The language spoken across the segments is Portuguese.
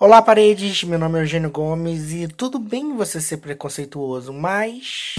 Olá, paredes. Meu nome é Eugênio Gomes e tudo bem você ser preconceituoso, mas.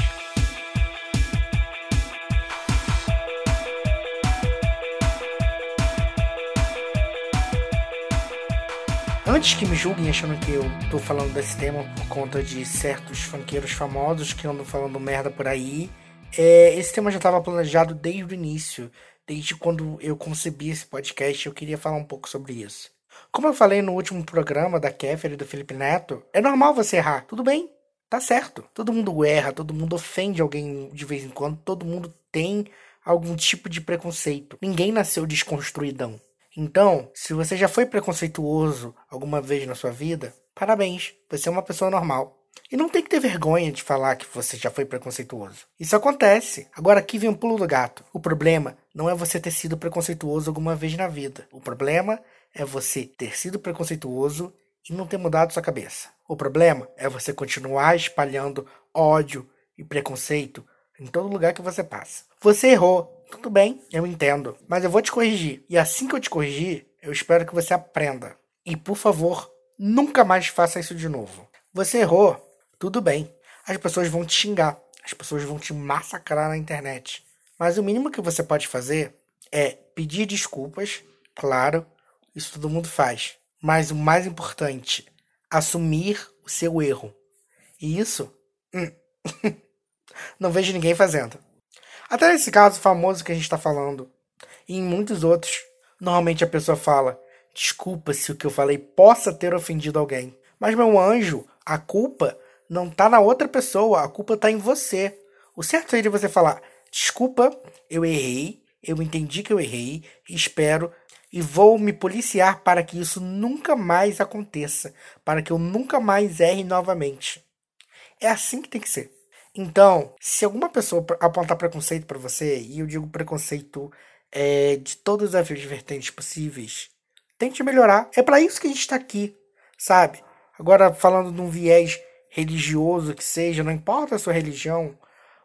Antes que me julguem achando que eu tô falando desse tema por conta de certos funkeiros famosos que andam falando merda por aí, é, esse tema já estava planejado desde o início, desde quando eu concebi esse podcast, eu queria falar um pouco sobre isso. Como eu falei no último programa da Kéfera e do Felipe Neto, é normal você errar, tudo bem, tá certo. Todo mundo erra, todo mundo ofende alguém de vez em quando, todo mundo tem algum tipo de preconceito. Ninguém nasceu desconstruidão. Então, se você já foi preconceituoso alguma vez na sua vida, parabéns, você é uma pessoa normal. E não tem que ter vergonha de falar que você já foi preconceituoso. Isso acontece. Agora aqui vem um pulo do gato. O problema não é você ter sido preconceituoso alguma vez na vida. O problema é você ter sido preconceituoso e não ter mudado sua cabeça. O problema é você continuar espalhando ódio e preconceito em todo lugar que você passa. Você errou, tudo bem, eu entendo, mas eu vou te corrigir. E assim que eu te corrigir, eu espero que você aprenda. E por favor, nunca mais faça isso de novo. Você errou, tudo bem. As pessoas vão te xingar, as pessoas vão te massacrar na internet. Mas o mínimo que você pode fazer é pedir desculpas, claro, isso todo mundo faz. Mas o mais importante, assumir o seu erro. E isso, hum, não vejo ninguém fazendo. Até nesse caso famoso que a gente está falando, e em muitos outros, normalmente a pessoa fala: desculpa se o que eu falei possa ter ofendido alguém. Mas, meu anjo, a culpa não está na outra pessoa, a culpa está em você. O certo seria você falar: desculpa, eu errei, eu entendi que eu errei, espero e vou me policiar para que isso nunca mais aconteça, para que eu nunca mais erre novamente. É assim que tem que ser. Então, se alguma pessoa apontar preconceito para você, e eu digo preconceito é, de todas as vertentes possíveis, tente melhorar. É para isso que a gente está aqui, sabe? Agora, falando de um viés religioso que seja, não importa a sua religião,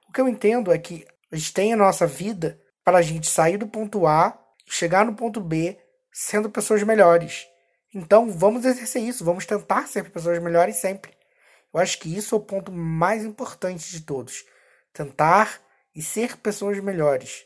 o que eu entendo é que a gente tem a nossa vida para a gente sair do ponto A chegar no ponto B sendo pessoas melhores. Então vamos exercer isso, vamos tentar ser pessoas melhores sempre. Eu acho que isso é o ponto mais importante de todos. Tentar e ser pessoas melhores.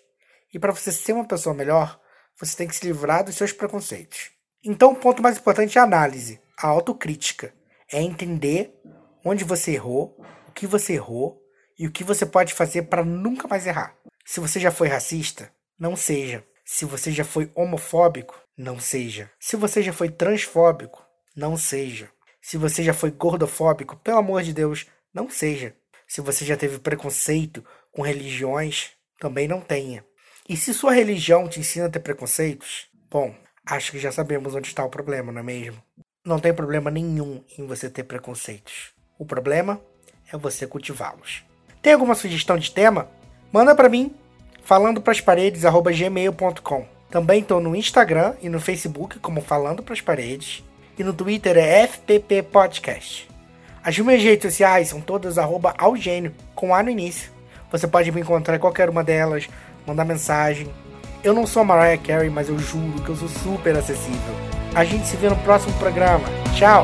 E para você ser uma pessoa melhor, você tem que se livrar dos seus preconceitos. Então o ponto mais importante é a análise, a autocrítica. É entender onde você errou, o que você errou e o que você pode fazer para nunca mais errar. Se você já foi racista, não seja. Se você já foi homofóbico, não seja. Se você já foi transfóbico, não seja. Se você já foi gordofóbico, pelo amor de Deus, não seja. Se você já teve preconceito com religiões, também não tenha. E se sua religião te ensina a ter preconceitos, bom, acho que já sabemos onde está o problema, não é mesmo? Não tem problema nenhum em você ter preconceitos. O problema é você cultivá-los. Tem alguma sugestão de tema? Manda para mim falando para as paredes gmail.com. Também estou no Instagram e no Facebook como Falando para as Paredes e no Twitter é FPP Podcast. As minhas redes sociais são todas arroba Algênio, com A no início. Você pode me encontrar em qualquer uma delas, mandar mensagem. Eu não sou Mariah Carey, mas eu juro que eu sou super acessível. A gente se vê no próximo programa. Tchau!